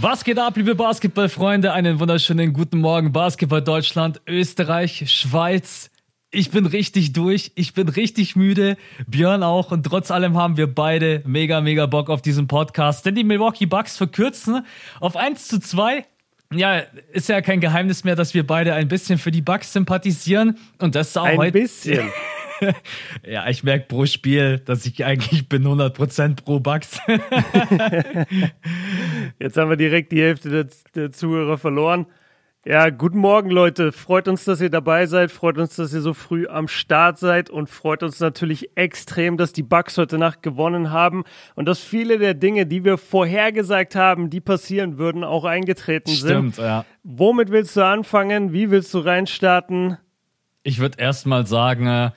Was geht ab, liebe Basketballfreunde? Einen wunderschönen guten Morgen, Basketball Deutschland, Österreich, Schweiz. Ich bin richtig durch, ich bin richtig müde, Björn auch und trotz allem haben wir beide mega, mega Bock auf diesen Podcast, denn die Milwaukee Bucks verkürzen auf 1 zu 2. Ja, ist ja kein Geheimnis mehr, dass wir beide ein bisschen für die Bucks sympathisieren und das auch ein heute. Ein bisschen. ja, ich merke pro Spiel, dass ich eigentlich bin 100% pro Bucks. Jetzt haben wir direkt die Hälfte der, der, Zuhörer verloren. Ja, guten Morgen, Leute. Freut uns, dass ihr dabei seid. Freut uns, dass ihr so früh am Start seid und freut uns natürlich extrem, dass die Bucks heute Nacht gewonnen haben und dass viele der Dinge, die wir vorhergesagt haben, die passieren würden, auch eingetreten Stimmt, sind. ja. Womit willst du anfangen? Wie willst du reinstarten? Ich würde erstmal sagen, äh,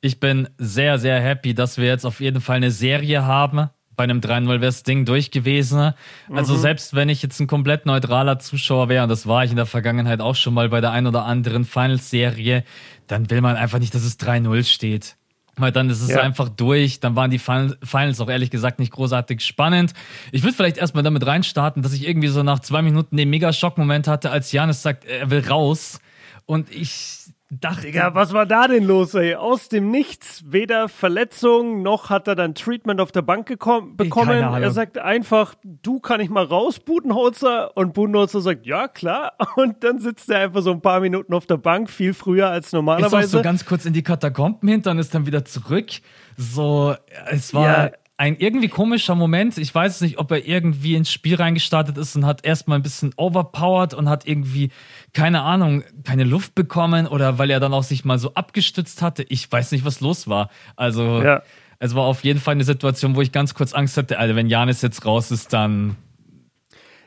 ich bin sehr, sehr happy, dass wir jetzt auf jeden Fall eine Serie haben. Bei einem 3-0 wäre das Ding durch gewesen. Also mhm. selbst wenn ich jetzt ein komplett neutraler Zuschauer wäre, und das war ich in der Vergangenheit auch schon mal bei der ein oder anderen Finals-Serie, dann will man einfach nicht, dass es 3-0 steht. Weil dann ist es ja. einfach durch. Dann waren die Finals auch ehrlich gesagt nicht großartig spannend. Ich würde vielleicht erstmal damit reinstarten, dass ich irgendwie so nach zwei Minuten den Mega-Schock-Moment hatte, als Janis sagt, er will raus. Und ich dachte. Digga, was war da denn los, ey? Aus dem Nichts. Weder Verletzung, noch hat er dann Treatment auf der Bank bekommen. Er sagt einfach, du kann ich mal raus, Budenholzer. Und Budenholzer sagt, ja, klar. Und dann sitzt er einfach so ein paar Minuten auf der Bank, viel früher als normalerweise. Ist auch so ganz kurz in die Katakomben hinter und ist dann wieder zurück. So, es war. Ja ein irgendwie komischer Moment. Ich weiß nicht, ob er irgendwie ins Spiel reingestartet ist und hat erstmal ein bisschen overpowered und hat irgendwie, keine Ahnung, keine Luft bekommen oder weil er dann auch sich mal so abgestützt hatte. Ich weiß nicht, was los war. Also, ja. es war auf jeden Fall eine Situation, wo ich ganz kurz Angst hatte, also wenn Janis jetzt raus ist, dann.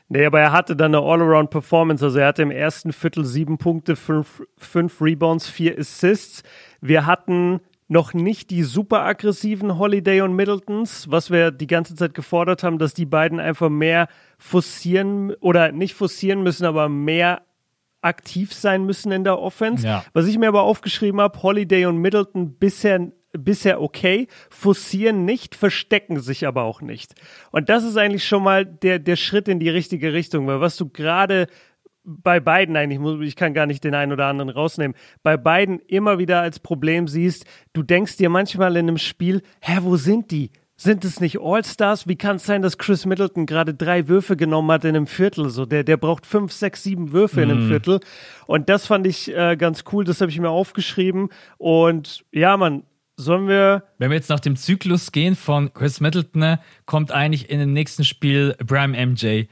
Nee, aber er hatte dann eine All-Around-Performance. Also er hatte im ersten Viertel sieben Punkte, fünf, fünf Rebounds, vier Assists. Wir hatten noch nicht die super aggressiven Holiday und Middletons, was wir die ganze Zeit gefordert haben, dass die beiden einfach mehr forcieren oder nicht forcieren müssen, aber mehr aktiv sein müssen in der Offense. Ja. Was ich mir aber aufgeschrieben habe, Holiday und Middleton bisher bisher okay, forcieren nicht, verstecken sich aber auch nicht. Und das ist eigentlich schon mal der, der Schritt in die richtige Richtung, weil was du gerade bei beiden eigentlich, ich kann gar nicht den einen oder anderen rausnehmen, bei beiden immer wieder als Problem siehst, du denkst dir manchmal in einem Spiel, hä, wo sind die? Sind es nicht All-Stars? Wie kann es sein, dass Chris Middleton gerade drei Würfe genommen hat in einem Viertel? So, der, der braucht fünf, sechs, sieben Würfe in einem mhm. Viertel. Und das fand ich äh, ganz cool, das habe ich mir aufgeschrieben. Und ja, man, Sollen wir. Wenn wir jetzt nach dem Zyklus gehen von Chris Middleton, kommt eigentlich in dem nächsten Spiel Bram MJ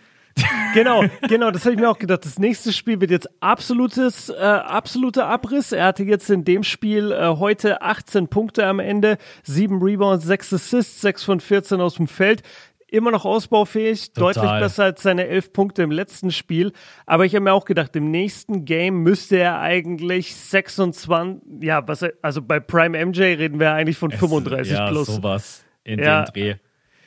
genau, genau, das habe ich mir auch gedacht. Das nächste Spiel wird jetzt absolutes, äh, absoluter Abriss. Er hatte jetzt in dem Spiel äh, heute 18 Punkte am Ende, 7 Rebounds, 6 Assists, 6 von 14 aus dem Feld. Immer noch ausbaufähig, Total. deutlich besser als seine 11 Punkte im letzten Spiel. Aber ich habe mir auch gedacht, im nächsten Game müsste er eigentlich 26, ja, was also bei Prime MJ reden wir eigentlich von 35 es, ja, plus. sowas in ja, dem Dreh.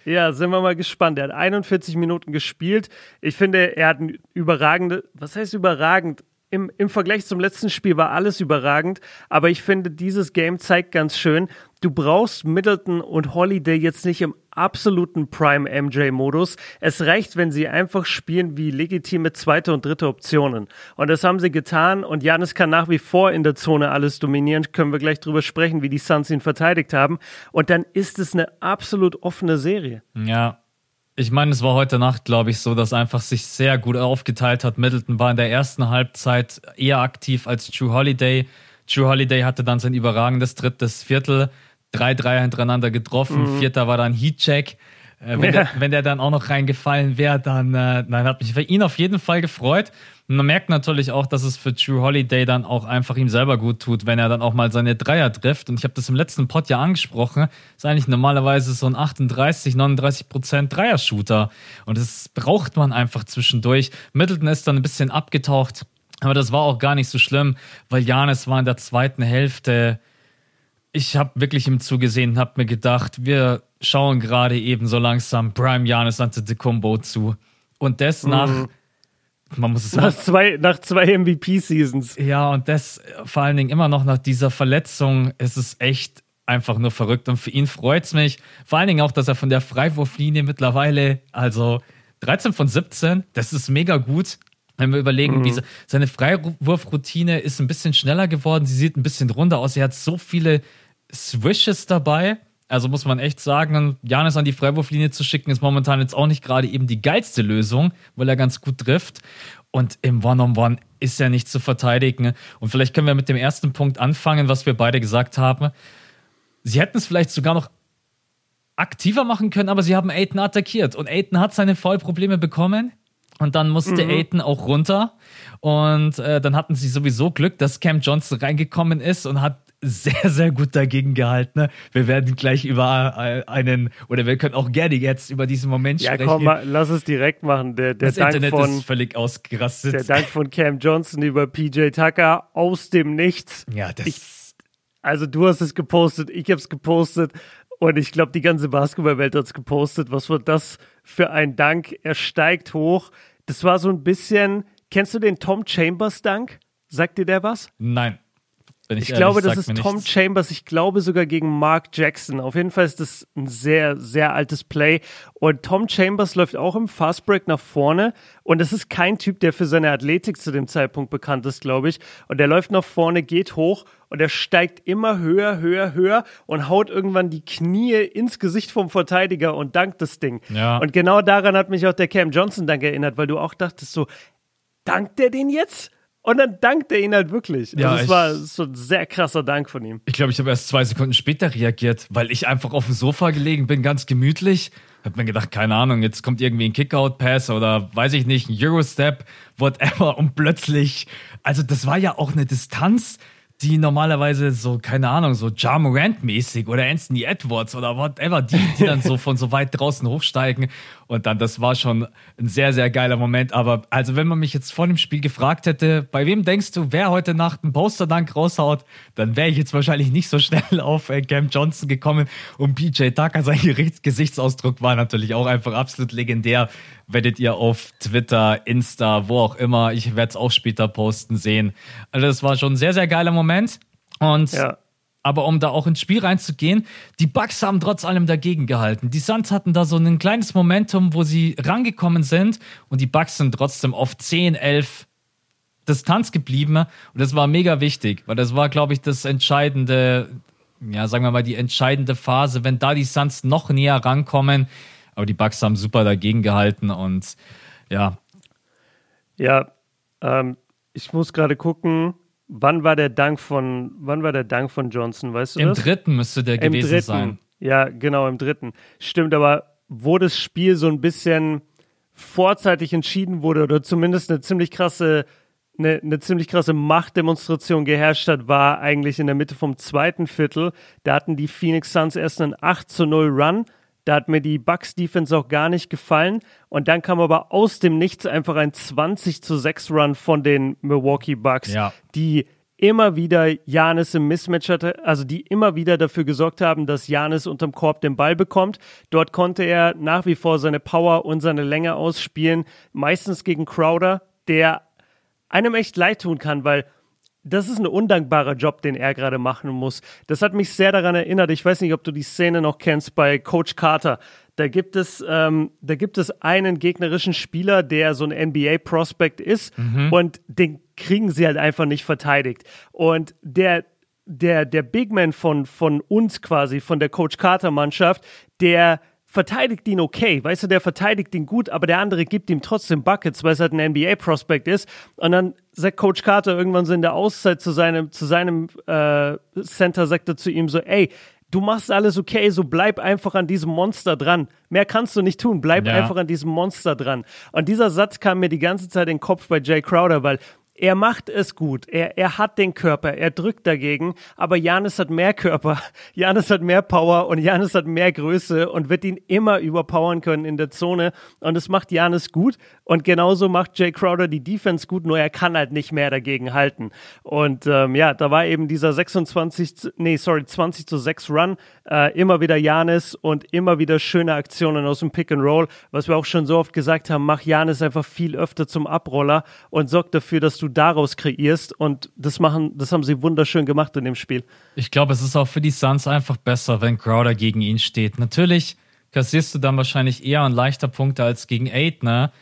Ja, sind wir mal gespannt. Er hat 41 Minuten gespielt. Ich finde, er hat ein überragende, was heißt überragend? Im, Im Vergleich zum letzten Spiel war alles überragend, aber ich finde, dieses Game zeigt ganz schön, du brauchst Middleton und Holiday jetzt nicht im absoluten Prime-MJ-Modus. Es reicht, wenn sie einfach spielen wie legitime zweite und dritte Optionen. Und das haben sie getan und Janis kann nach wie vor in der Zone alles dominieren. Können wir gleich drüber sprechen, wie die Suns ihn verteidigt haben. Und dann ist es eine absolut offene Serie. Ja, ich meine, es war heute Nacht, glaube ich, so, dass einfach sich sehr gut aufgeteilt hat. Middleton war in der ersten Halbzeit eher aktiv als True Holiday. True Holiday hatte dann sein überragendes drittes Viertel drei Dreier hintereinander getroffen. Mhm. Vierter war dann Heatcheck. Äh, wenn, ja. der, wenn der dann auch noch reingefallen wäre, dann äh, nein, hat mich für ihn auf jeden Fall gefreut. Und man merkt natürlich auch, dass es für True Holiday dann auch einfach ihm selber gut tut, wenn er dann auch mal seine Dreier trifft. Und ich habe das im letzten Pod ja angesprochen. Ist eigentlich normalerweise so ein 38, 39 Prozent Dreier-Shooter. Und das braucht man einfach zwischendurch. Middleton ist dann ein bisschen abgetaucht. Aber das war auch gar nicht so schlimm, weil Janis war in der zweiten Hälfte ich habe wirklich ihm zugesehen und habe mir gedacht, wir schauen gerade eben so langsam Prime Janis Antetokounmpo zu. Und das mhm. nach, man muss es nach zwei, nach zwei MVP-Seasons. Ja, und das vor allen Dingen immer noch nach dieser Verletzung ist es echt einfach nur verrückt. Und für ihn freut es mich. Vor allen Dingen auch, dass er von der Freiwurflinie mittlerweile, also 13 von 17, das ist mega gut. Wenn wir überlegen, mhm. wie seine Freiwurfroutine ist ein bisschen schneller geworden, sie sieht ein bisschen runder aus, er hat so viele Swishes dabei. Also muss man echt sagen, Janis an die Freiwurflinie zu schicken, ist momentan jetzt auch nicht gerade eben die geilste Lösung, weil er ganz gut trifft. Und im One-on-One -on -One ist er nicht zu verteidigen. Und vielleicht können wir mit dem ersten Punkt anfangen, was wir beide gesagt haben. Sie hätten es vielleicht sogar noch aktiver machen können, aber sie haben Aiden attackiert. Und Aiden hat seine Vollprobleme bekommen. Und dann musste mhm. Aiden auch runter. Und äh, dann hatten sie sowieso Glück, dass Cam Johnson reingekommen ist und hat sehr, sehr gut dagegen gehalten. Ne? Wir werden gleich über einen, oder wir können auch gerne jetzt über diesen Moment ja, sprechen. Ja, komm, mal, lass es direkt machen. Der, der das Dank Internet von, ist völlig ausgerastet. Der Dank von Cam Johnson über PJ Tucker aus dem Nichts. Ja, das. Ich, also, du hast es gepostet, ich habe es gepostet. Und ich glaube, die ganze Basketballwelt hat es gepostet. Was war das für ein Dank? Er steigt hoch. Das war so ein bisschen. Kennst du den Tom Chambers Dank? Sagt dir der was? Nein. Ich ehrlich, glaube, das ist Tom nichts. Chambers. Ich glaube sogar gegen Mark Jackson. Auf jeden Fall ist das ein sehr, sehr altes Play. Und Tom Chambers läuft auch im Fastbreak nach vorne. Und das ist kein Typ, der für seine Athletik zu dem Zeitpunkt bekannt ist, glaube ich. Und der läuft nach vorne, geht hoch und er steigt immer höher, höher, höher und haut irgendwann die Knie ins Gesicht vom Verteidiger und dankt das Ding. Ja. Und genau daran hat mich auch der Cam Johnson Dank erinnert, weil du auch dachtest so, dankt der den jetzt? Und dann dankt er ihn halt wirklich. Ja, also es war so ein sehr krasser Dank von ihm. Ich glaube, ich habe erst zwei Sekunden später reagiert, weil ich einfach auf dem Sofa gelegen bin, ganz gemütlich. Hab mir gedacht, keine Ahnung, jetzt kommt irgendwie ein Kickout-Pass oder weiß ich nicht, ein Eurostep, whatever. Und plötzlich, also das war ja auch eine Distanz, die normalerweise so, keine Ahnung, so Ja Morant-mäßig oder Anthony Edwards oder whatever, die, die dann so von so weit draußen hochsteigen. Und dann, das war schon ein sehr, sehr geiler Moment. Aber also, wenn man mich jetzt vor dem Spiel gefragt hätte, bei wem denkst du, wer heute Nacht einen Poster-Dank raushaut, dann wäre ich jetzt wahrscheinlich nicht so schnell auf äh, Cam Johnson gekommen. Und PJ Tucker, sein Gesichtsausdruck war natürlich auch einfach absolut legendär werdet ihr auf Twitter, Insta, wo auch immer, ich werde es auch später posten sehen. Also das war schon ein sehr, sehr geiler Moment. Und ja. aber um da auch ins Spiel reinzugehen, die Bucks haben trotz allem dagegen gehalten. Die Suns hatten da so ein kleines Momentum, wo sie rangekommen sind und die Bucks sind trotzdem auf 10, 11 Distanz geblieben und das war mega wichtig, weil das war, glaube ich, das entscheidende, ja, sagen wir mal, die entscheidende Phase. Wenn da die Suns noch näher rankommen, aber die Bucks haben super dagegen gehalten und ja. Ja, ähm, ich muss gerade gucken, wann war der Dank von, wann war der Dank von Johnson, weißt du Im das? dritten müsste der Im gewesen dritten. sein. Ja, genau, im dritten. Stimmt, aber wo das Spiel so ein bisschen vorzeitig entschieden wurde oder zumindest eine ziemlich krasse eine, eine ziemlich krasse Machtdemonstration geherrscht hat, war eigentlich in der Mitte vom zweiten Viertel. Da hatten die Phoenix Suns erst einen 8 zu 0 Run da hat mir die Bucks Defense auch gar nicht gefallen. Und dann kam aber aus dem Nichts einfach ein 20 zu 6 Run von den Milwaukee Bucks, ja. die immer wieder Janis im Mismatch hatte, also die immer wieder dafür gesorgt haben, dass Janis unterm Korb den Ball bekommt. Dort konnte er nach wie vor seine Power und seine Länge ausspielen, meistens gegen Crowder, der einem echt leid tun kann, weil das ist ein undankbarer Job, den er gerade machen muss. Das hat mich sehr daran erinnert. Ich weiß nicht, ob du die Szene noch kennst bei Coach Carter. Da gibt es, ähm, da gibt es einen gegnerischen Spieler, der so ein NBA-Prospect ist mhm. und den kriegen sie halt einfach nicht verteidigt. Und der, der, der Big Man von, von uns quasi, von der Coach Carter Mannschaft, der verteidigt ihn okay, weißt du, der verteidigt ihn gut, aber der andere gibt ihm trotzdem Buckets, weil es halt ein NBA-Prospect ist. Und dann sagt Coach Carter irgendwann so in der Auszeit zu seinem, zu seinem äh, Center, sagt er zu ihm so, ey, du machst alles okay, so bleib einfach an diesem Monster dran. Mehr kannst du nicht tun, bleib ja. einfach an diesem Monster dran. Und dieser Satz kam mir die ganze Zeit in den Kopf bei Jay Crowder, weil er macht es gut. Er, er hat den Körper, er drückt dagegen, aber Janis hat mehr Körper, Janis hat mehr Power und Janis hat mehr Größe und wird ihn immer überpowern können in der Zone. Und es macht Janis gut. Und genauso macht Jay Crowder die Defense gut, nur er kann halt nicht mehr dagegen halten. Und ähm, ja, da war eben dieser 26, nee, sorry, 20 zu 6 Run. Äh, immer wieder Janis und immer wieder schöne Aktionen aus dem Pick and Roll. Was wir auch schon so oft gesagt haben, mach Janis einfach viel öfter zum Abroller und sorg dafür, dass du daraus kreierst. Und das machen, das haben sie wunderschön gemacht in dem Spiel. Ich glaube, es ist auch für die Suns einfach besser, wenn Crowder gegen ihn steht. Natürlich kassierst du dann wahrscheinlich eher und leichter Punkte als gegen Aitner.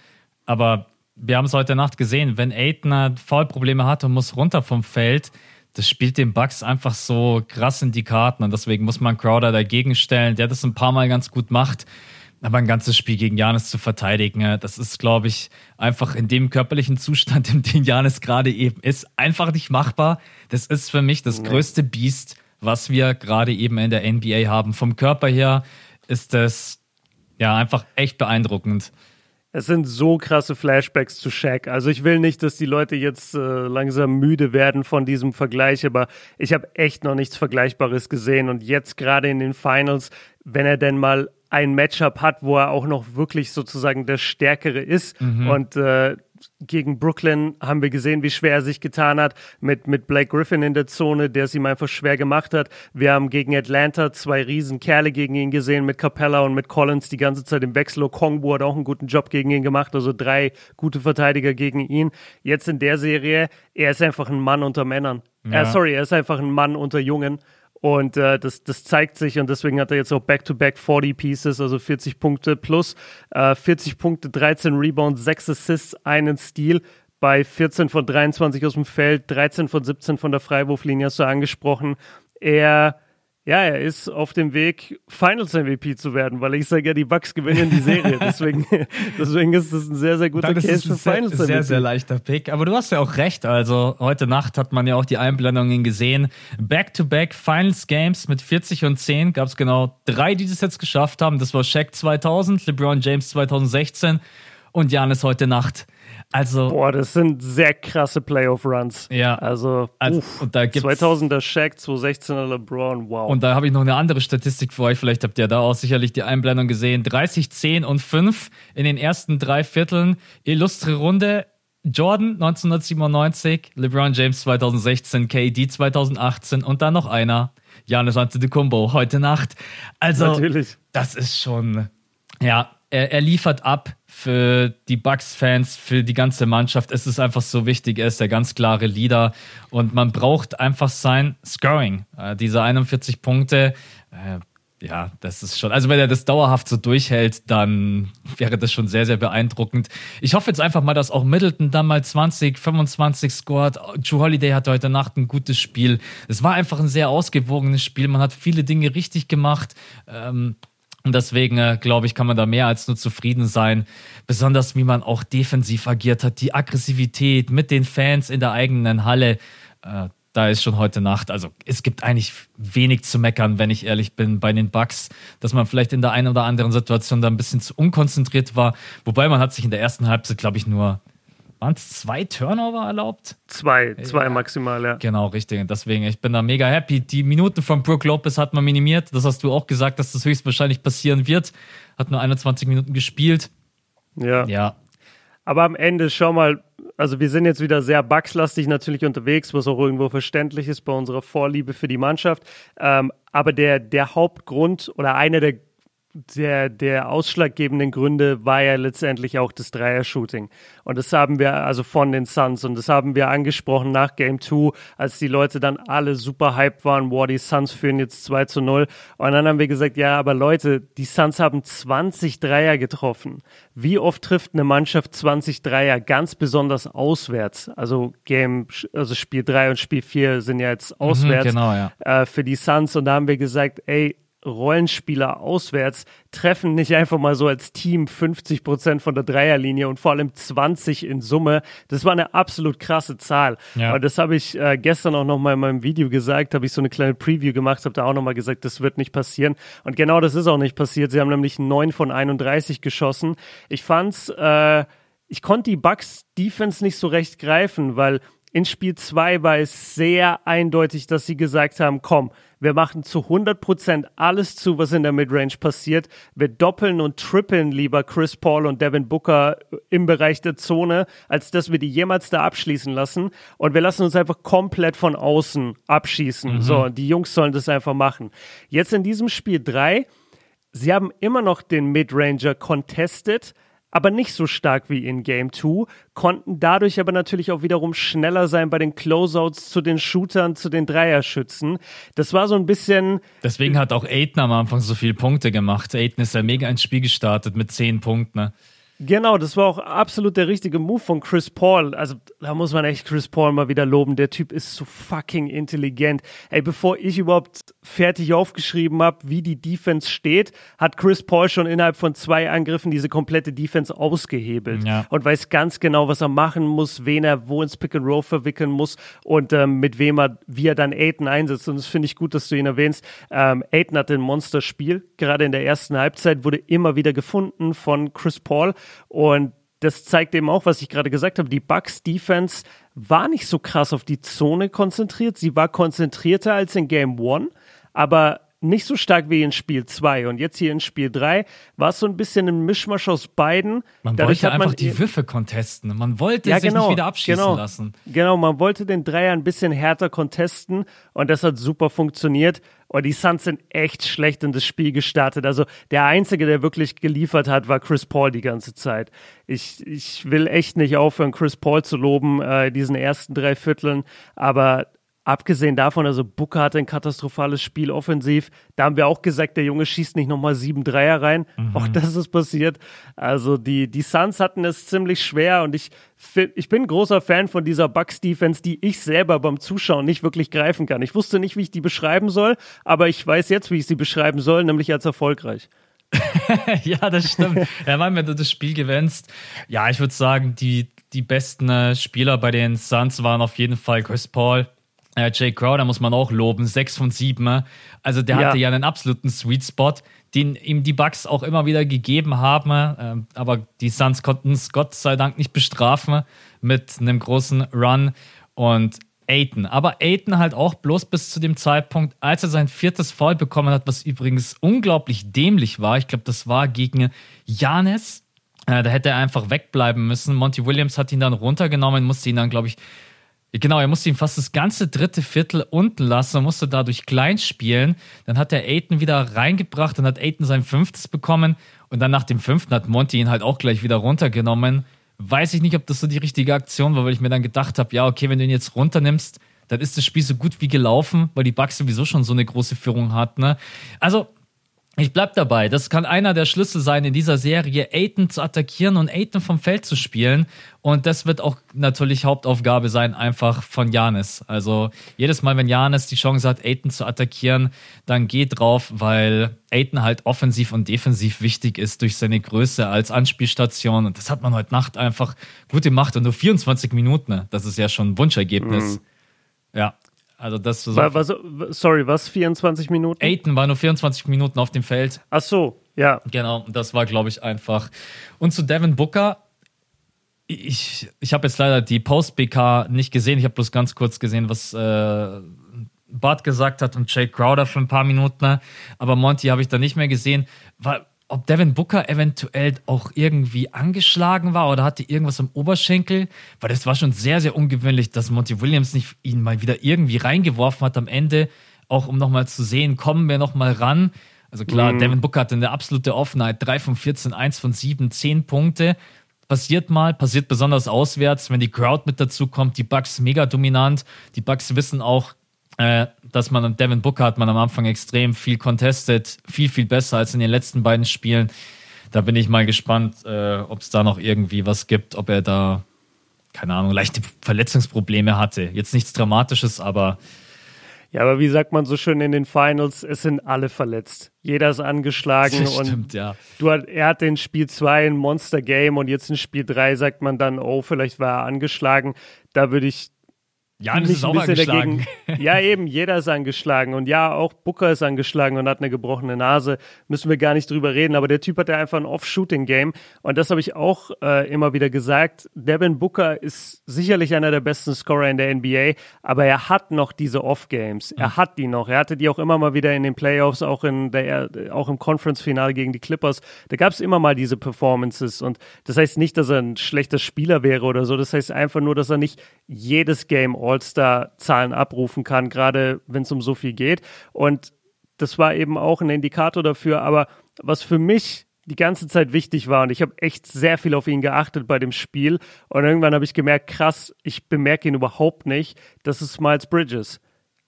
Aber wir haben es heute Nacht gesehen, wenn Aitner Foulprobleme hat und muss runter vom Feld, das spielt den Bucks einfach so krass in die Karten und deswegen muss man Crowder dagegen stellen, der das ein paar Mal ganz gut macht. Aber ein ganzes Spiel gegen Janis zu verteidigen, das ist, glaube ich, einfach in dem körperlichen Zustand, in dem Janis gerade eben ist, einfach nicht machbar. Das ist für mich das größte Biest, was wir gerade eben in der NBA haben. Vom Körper her ist das ja einfach echt beeindruckend. Es sind so krasse Flashbacks zu Shaq. Also ich will nicht, dass die Leute jetzt äh, langsam müde werden von diesem Vergleich, aber ich habe echt noch nichts Vergleichbares gesehen. Und jetzt gerade in den Finals, wenn er denn mal ein Matchup hat, wo er auch noch wirklich sozusagen der Stärkere ist mhm. und äh, gegen Brooklyn haben wir gesehen, wie schwer er sich getan hat mit, mit Blake Griffin in der Zone, der es ihm einfach schwer gemacht hat. Wir haben gegen Atlanta zwei Riesenkerle gegen ihn gesehen mit Capella und mit Collins die ganze Zeit im Wechsel. Kongbu hat auch einen guten Job gegen ihn gemacht, also drei gute Verteidiger gegen ihn. Jetzt in der Serie, er ist einfach ein Mann unter Männern. Ja. Äh, sorry, er ist einfach ein Mann unter Jungen. Und äh, das, das zeigt sich und deswegen hat er jetzt auch Back-to-Back 40 Pieces, also 40 Punkte plus, äh, 40 Punkte, 13 Rebounds, 6 Assists, einen Steal bei 14 von 23 aus dem Feld, 13 von 17 von der Freiwurflinie, hast du angesprochen. Er ja, er ist auf dem Weg, Finals MVP zu werden, weil ich sage ja, die Bucks gewinnen die Serie. Deswegen, deswegen ist es ein sehr, sehr guter Case für Finals MVP. Sehr, sehr leichter Pick. Aber du hast ja auch recht. Also heute Nacht hat man ja auch die Einblendungen gesehen. Back-to-back -back Finals Games mit 40 und 10 gab es genau drei, die das jetzt geschafft haben. Das war Shaq 2000, LeBron James 2016 und Janis heute Nacht. Also, Boah, das sind sehr krasse Playoff-Runs. Ja. Also, also uff, und da gibt's, 2000er Shaq, 2016er LeBron, wow. Und da habe ich noch eine andere Statistik für euch. Vielleicht habt ihr da auch sicherlich die Einblendung gesehen. 30, 10 und 5 in den ersten drei Vierteln. Illustre Runde. Jordan 1997, LeBron James 2016, KD 2018 und dann noch einer, Giannis Antetokounmpo heute Nacht. Also, Natürlich. das ist schon, ja, er, er liefert ab für die Bucks-Fans, für die ganze Mannschaft. Es ist einfach so wichtig. Er ist der ganz klare Leader und man braucht einfach sein Scoring. Äh, diese 41 Punkte, äh, ja, das ist schon. Also, wenn er das dauerhaft so durchhält, dann wäre das schon sehr, sehr beeindruckend. Ich hoffe jetzt einfach mal, dass auch Middleton dann mal 20, 25 scored. Drew Holiday hatte heute Nacht ein gutes Spiel. Es war einfach ein sehr ausgewogenes Spiel. Man hat viele Dinge richtig gemacht. Ähm, und deswegen, äh, glaube ich, kann man da mehr als nur zufrieden sein. Besonders wie man auch defensiv agiert hat. Die Aggressivität mit den Fans in der eigenen Halle. Äh, da ist schon heute Nacht. Also es gibt eigentlich wenig zu meckern, wenn ich ehrlich bin, bei den Bucks, dass man vielleicht in der einen oder anderen Situation da ein bisschen zu unkonzentriert war. Wobei man hat sich in der ersten Halbzeit, glaube ich, nur waren es zwei Turnover erlaubt? Zwei, zwei ja. maximal, ja. Genau, richtig. Deswegen, ich bin da mega happy. Die Minuten von Brooke Lopez hat man minimiert. Das hast du auch gesagt, dass das höchstwahrscheinlich passieren wird. Hat nur 21 Minuten gespielt. Ja. Ja. Aber am Ende, schau mal, also wir sind jetzt wieder sehr bugslastig natürlich unterwegs, was auch irgendwo verständlich ist bei unserer Vorliebe für die Mannschaft. Ähm, aber der, der Hauptgrund oder einer der der, der ausschlaggebenden Gründe war ja letztendlich auch das Dreier-Shooting. Und das haben wir also von den Suns und das haben wir angesprochen nach Game 2, als die Leute dann alle super hyped waren, wow, die Suns führen jetzt 2 zu 0. Und dann haben wir gesagt, ja, aber Leute, die Suns haben 20 Dreier getroffen. Wie oft trifft eine Mannschaft 20 Dreier, ganz besonders auswärts? Also Game, also Spiel 3 und Spiel 4 sind ja jetzt mhm, auswärts mhm, genau, ja. äh, für die Suns. Und da haben wir gesagt, ey, Rollenspieler auswärts treffen nicht einfach mal so als Team 50 Prozent von der Dreierlinie und vor allem 20 in Summe. Das war eine absolut krasse Zahl. Ja. Aber das habe ich äh, gestern auch noch mal in meinem Video gesagt, habe ich so eine kleine Preview gemacht, habe da auch noch mal gesagt, das wird nicht passieren. Und genau das ist auch nicht passiert. Sie haben nämlich 9 von 31 geschossen. Ich fand's, äh, ich konnte die Bucks Defense nicht so recht greifen, weil in Spiel 2 war es sehr eindeutig, dass sie gesagt haben, komm, wir machen zu 100% alles zu, was in der Midrange passiert. Wir doppeln und trippeln lieber Chris Paul und Devin Booker im Bereich der Zone, als dass wir die jemals da abschließen lassen. Und wir lassen uns einfach komplett von außen abschießen. Mhm. So, die Jungs sollen das einfach machen. Jetzt in diesem Spiel 3, sie haben immer noch den Midranger contested, aber nicht so stark wie in Game 2, konnten dadurch aber natürlich auch wiederum schneller sein bei den Closeouts zu den Shootern, zu den Dreierschützen. Das war so ein bisschen. Deswegen hat auch Aiden am Anfang so viele Punkte gemacht. Aiden ist ja mega ins Spiel gestartet mit zehn Punkten. Ne? Genau, das war auch absolut der richtige Move von Chris Paul. Also da muss man echt Chris Paul mal wieder loben. Der Typ ist so fucking intelligent. Ey, bevor ich überhaupt fertig aufgeschrieben habe, wie die Defense steht, hat Chris Paul schon innerhalb von zwei Angriffen diese komplette Defense ausgehebelt ja. und weiß ganz genau, was er machen muss, wen er wo ins Pick and Roll verwickeln muss und ähm, mit wem er, wie er dann Aiden einsetzt. Und das finde ich gut, dass du ihn erwähnst. Ähm, Aiden hat ein Monsterspiel. Gerade in der ersten Halbzeit wurde immer wieder gefunden von Chris Paul. Und das zeigt eben auch, was ich gerade gesagt habe. Die Bucks Defense war nicht so krass auf die Zone konzentriert. Sie war konzentrierter als in Game One, aber nicht so stark wie in Spiel 2. Und jetzt hier in Spiel 3 war es so ein bisschen ein Mischmasch aus beiden. Man Dadurch wollte einfach man die Würfe contesten. Man wollte ja, sich genau, nicht wieder abschießen genau, lassen. Genau, man wollte den Dreier ein bisschen härter contesten und das hat super funktioniert. Und die Suns sind echt schlecht in das Spiel gestartet. Also der Einzige, der wirklich geliefert hat, war Chris Paul die ganze Zeit. Ich, ich will echt nicht aufhören, Chris Paul zu loben, äh, diesen ersten drei Vierteln. Aber Abgesehen davon, also Booker hatte ein katastrophales Spiel offensiv. Da haben wir auch gesagt, der Junge schießt nicht nochmal sieben Dreier rein. Mhm. Auch das ist passiert. Also die, die Suns hatten es ziemlich schwer und ich, ich bin großer Fan von dieser Bucks-Defense, die ich selber beim Zuschauen nicht wirklich greifen kann. Ich wusste nicht, wie ich die beschreiben soll, aber ich weiß jetzt, wie ich sie beschreiben soll, nämlich als erfolgreich. ja, das stimmt. ja, wenn du das Spiel gewinnst, ja, ich würde sagen, die, die besten äh, Spieler bei den Suns waren auf jeden Fall Chris Paul, äh, Jay Crowder muss man auch loben, 6 von 7. Also der ja. hatte ja einen absoluten Sweet Spot, den ihm die Bucks auch immer wieder gegeben haben. Äh, aber die Suns konnten es Gott sei Dank nicht bestrafen mit einem großen Run. Und Aiton. Aber Aiton halt auch bloß bis zu dem Zeitpunkt, als er sein viertes Foul bekommen hat, was übrigens unglaublich dämlich war. Ich glaube, das war gegen Janis. Äh, da hätte er einfach wegbleiben müssen. Monty Williams hat ihn dann runtergenommen, musste ihn dann, glaube ich, Genau, er musste ihm fast das ganze dritte Viertel unten lassen, musste dadurch klein spielen. Dann hat er Aiton wieder reingebracht, dann hat Aiton sein fünftes bekommen und dann nach dem fünften hat Monty ihn halt auch gleich wieder runtergenommen. Weiß ich nicht, ob das so die richtige Aktion war, weil ich mir dann gedacht habe, ja, okay, wenn du ihn jetzt runternimmst, dann ist das Spiel so gut wie gelaufen, weil die Bugs sowieso schon so eine große Führung hat. Ne? Also ich bleib dabei. Das kann einer der Schlüssel sein in dieser Serie, Aiden zu attackieren und Aiden vom Feld zu spielen. Und das wird auch natürlich Hauptaufgabe sein, einfach von Janis. Also jedes Mal, wenn Janis die Chance hat, Aiden zu attackieren, dann geht drauf, weil Aiden halt offensiv und defensiv wichtig ist durch seine Größe als Anspielstation. Und das hat man heute Nacht einfach gut gemacht. Und nur 24 Minuten, das ist ja schon ein Wunschergebnis. Mhm. Ja, also das so war, war so, sorry, was? 24 Minuten? Aiton war nur 24 Minuten auf dem Feld. Ach so, ja. Genau, das war, glaube ich, einfach. Und zu Devin Booker, ich, ich habe jetzt leider die Post-BK nicht gesehen. Ich habe bloß ganz kurz gesehen, was äh, Bart gesagt hat und Jake Crowder für ein paar Minuten. Aber Monty habe ich da nicht mehr gesehen. War, ob Devin Booker eventuell auch irgendwie angeschlagen war oder hatte irgendwas am Oberschenkel, weil das war schon sehr, sehr ungewöhnlich, dass Monty Williams nicht ihn mal wieder irgendwie reingeworfen hat am Ende, auch um nochmal zu sehen, kommen wir nochmal ran. Also klar, mhm. Devin Booker hatte eine absolute Offenheit, 3 von 14, 1 von 7, 10 Punkte. Passiert mal, passiert besonders auswärts, wenn die Crowd mit dazu kommt, die Bucks mega dominant. Die Bucks wissen auch, äh, dass man Devin Booker hat man am Anfang extrem viel contested, viel, viel besser als in den letzten beiden Spielen. Da bin ich mal gespannt, äh, ob es da noch irgendwie was gibt, ob er da, keine Ahnung, leichte Verletzungsprobleme hatte. Jetzt nichts Dramatisches, aber. Ja, aber wie sagt man so schön in den Finals, es sind alle verletzt. Jeder ist angeschlagen das stimmt, und ja. du hat, er hat in Spiel 2 ein Monster Game und jetzt in Spiel 3 sagt man dann, oh, vielleicht war er angeschlagen. Da würde ich Janis ist auch angeschlagen. Dagegen, ja, eben, jeder ist angeschlagen. Und ja, auch Booker ist angeschlagen und hat eine gebrochene Nase. Müssen wir gar nicht drüber reden. Aber der Typ hat ja einfach ein Off-Shooting-Game. Und das habe ich auch äh, immer wieder gesagt. Devin Booker ist sicherlich einer der besten Scorer in der NBA. Aber er hat noch diese Off-Games. Er mhm. hat die noch. Er hatte die auch immer mal wieder in den Playoffs, auch, in der, auch im Conference-Finale gegen die Clippers. Da gab es immer mal diese Performances. Und das heißt nicht, dass er ein schlechter Spieler wäre oder so. Das heißt einfach nur, dass er nicht jedes Game All-Star-Zahlen abrufen kann, gerade wenn es um so viel geht. Und das war eben auch ein Indikator dafür. Aber was für mich die ganze Zeit wichtig war und ich habe echt sehr viel auf ihn geachtet bei dem Spiel und irgendwann habe ich gemerkt, krass, ich bemerke ihn überhaupt nicht. Das ist Miles Bridges.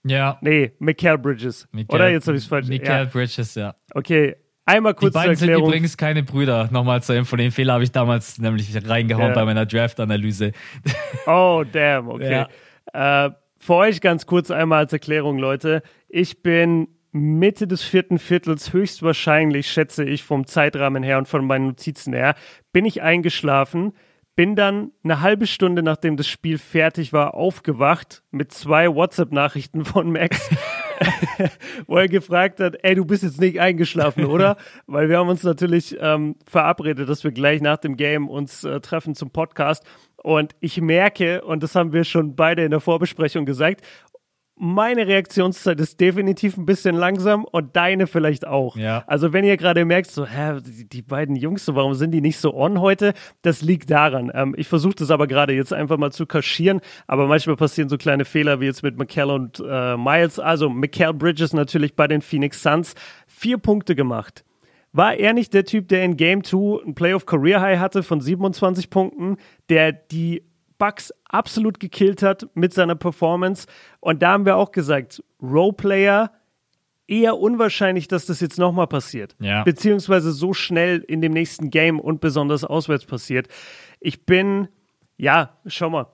Ja. Nee, Mikael Bridges. Mikael, Oder jetzt habe ich es falsch. Mikael ja. Bridges, ja. Okay, einmal kurz Die beiden zur Erklärung. sind übrigens keine Brüder. Nochmal zur Info. Den Fehler habe ich damals nämlich reingehauen Ja. bei meiner Draft-Analyse. Oh, damn, okay. Äh, für euch ganz kurz einmal als Erklärung, Leute. Ich bin Mitte des vierten Viertels höchstwahrscheinlich, schätze ich, vom Zeitrahmen her und von meinen Notizen her, bin ich eingeschlafen, bin dann eine halbe Stunde, nachdem das Spiel fertig war, aufgewacht mit zwei WhatsApp-Nachrichten von Max, wo er gefragt hat, ey, du bist jetzt nicht eingeschlafen, oder? Weil wir haben uns natürlich ähm, verabredet, dass wir gleich nach dem Game uns äh, treffen zum Podcast. Und ich merke, und das haben wir schon beide in der Vorbesprechung gesagt, meine Reaktionszeit ist definitiv ein bisschen langsam und deine vielleicht auch. Ja. Also wenn ihr gerade merkt, so, hä, die, die beiden Jungs, so, warum sind die nicht so on heute? Das liegt daran. Ähm, ich versuche das aber gerade jetzt einfach mal zu kaschieren, aber manchmal passieren so kleine Fehler wie jetzt mit McCall und äh, Miles. Also McCall Bridges natürlich bei den Phoenix Suns vier Punkte gemacht. War er nicht der Typ, der in Game 2 ein Playoff Career High hatte von 27 Punkten, der die Bucks absolut gekillt hat mit seiner Performance? Und da haben wir auch gesagt, Roleplayer eher unwahrscheinlich, dass das jetzt nochmal passiert. Ja. Beziehungsweise so schnell in dem nächsten Game und besonders auswärts passiert. Ich bin, ja, schau mal.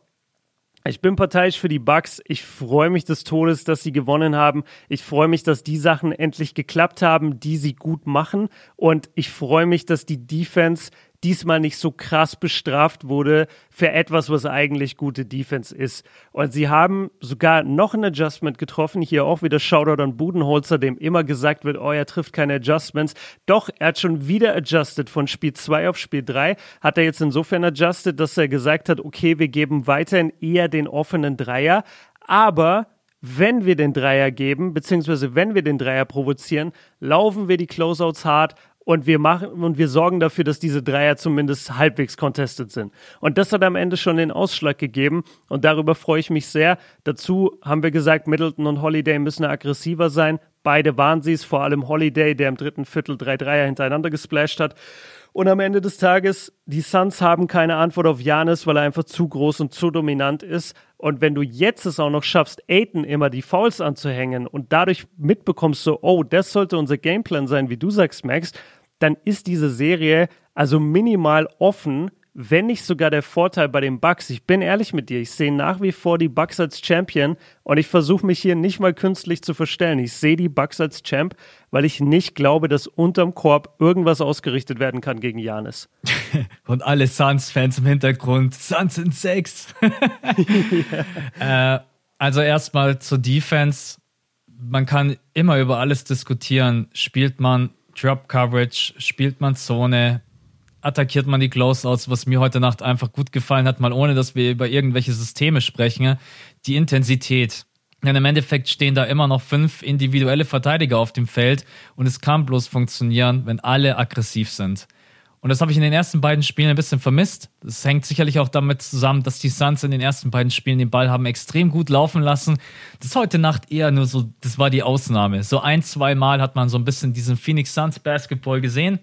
Ich bin parteiisch für die Bucks. Ich freue mich des Todes, dass sie gewonnen haben. Ich freue mich, dass die Sachen endlich geklappt haben, die sie gut machen. Und ich freue mich, dass die Defense diesmal nicht so krass bestraft wurde für etwas, was eigentlich gute Defense ist. Und sie haben sogar noch ein Adjustment getroffen. Hier auch wieder Shoutout an Budenholzer, dem immer gesagt wird, oh, er trifft keine Adjustments. Doch, er hat schon wieder adjusted von Spiel 2 auf Spiel 3. Hat er jetzt insofern adjusted, dass er gesagt hat, okay, wir geben weiterhin eher den offenen Dreier. Aber wenn wir den Dreier geben, beziehungsweise wenn wir den Dreier provozieren, laufen wir die Closeouts hart und wir machen und wir sorgen dafür, dass diese Dreier zumindest halbwegs contested sind. Und das hat am Ende schon den Ausschlag gegeben und darüber freue ich mich sehr. Dazu haben wir gesagt, Middleton und Holiday müssen aggressiver sein. Beide waren sie es, vor allem Holiday, der im dritten Viertel drei Dreier hintereinander gesplasht hat. Und am Ende des Tages, die Suns haben keine Antwort auf Janis, weil er einfach zu groß und zu dominant ist. Und wenn du jetzt es auch noch schaffst, Aiton immer die Fouls anzuhängen und dadurch mitbekommst so, oh, das sollte unser Gameplan sein, wie du sagst, Max, dann ist diese Serie also minimal offen, wenn nicht sogar der Vorteil bei den Bucks. Ich bin ehrlich mit dir, ich sehe nach wie vor die Bucks als Champion und ich versuche mich hier nicht mal künstlich zu verstellen. Ich sehe die Bucks als Champ, weil ich nicht glaube, dass unterm Korb irgendwas ausgerichtet werden kann gegen Janis. Und alle Suns-Fans im Hintergrund. Suns in sechs. äh, also erstmal zur Defense. Man kann immer über alles diskutieren. Spielt man Drop Coverage, spielt man Zone, attackiert man die Closeouts, was mir heute Nacht einfach gut gefallen hat, mal ohne, dass wir über irgendwelche Systeme sprechen. Die Intensität. Denn im Endeffekt stehen da immer noch fünf individuelle Verteidiger auf dem Feld und es kann bloß funktionieren, wenn alle aggressiv sind. Und das habe ich in den ersten beiden Spielen ein bisschen vermisst. Das hängt sicherlich auch damit zusammen, dass die Suns in den ersten beiden Spielen den Ball haben extrem gut laufen lassen. Das ist heute Nacht eher nur so, das war die Ausnahme. So ein, zwei Mal hat man so ein bisschen diesen Phoenix Suns Basketball gesehen.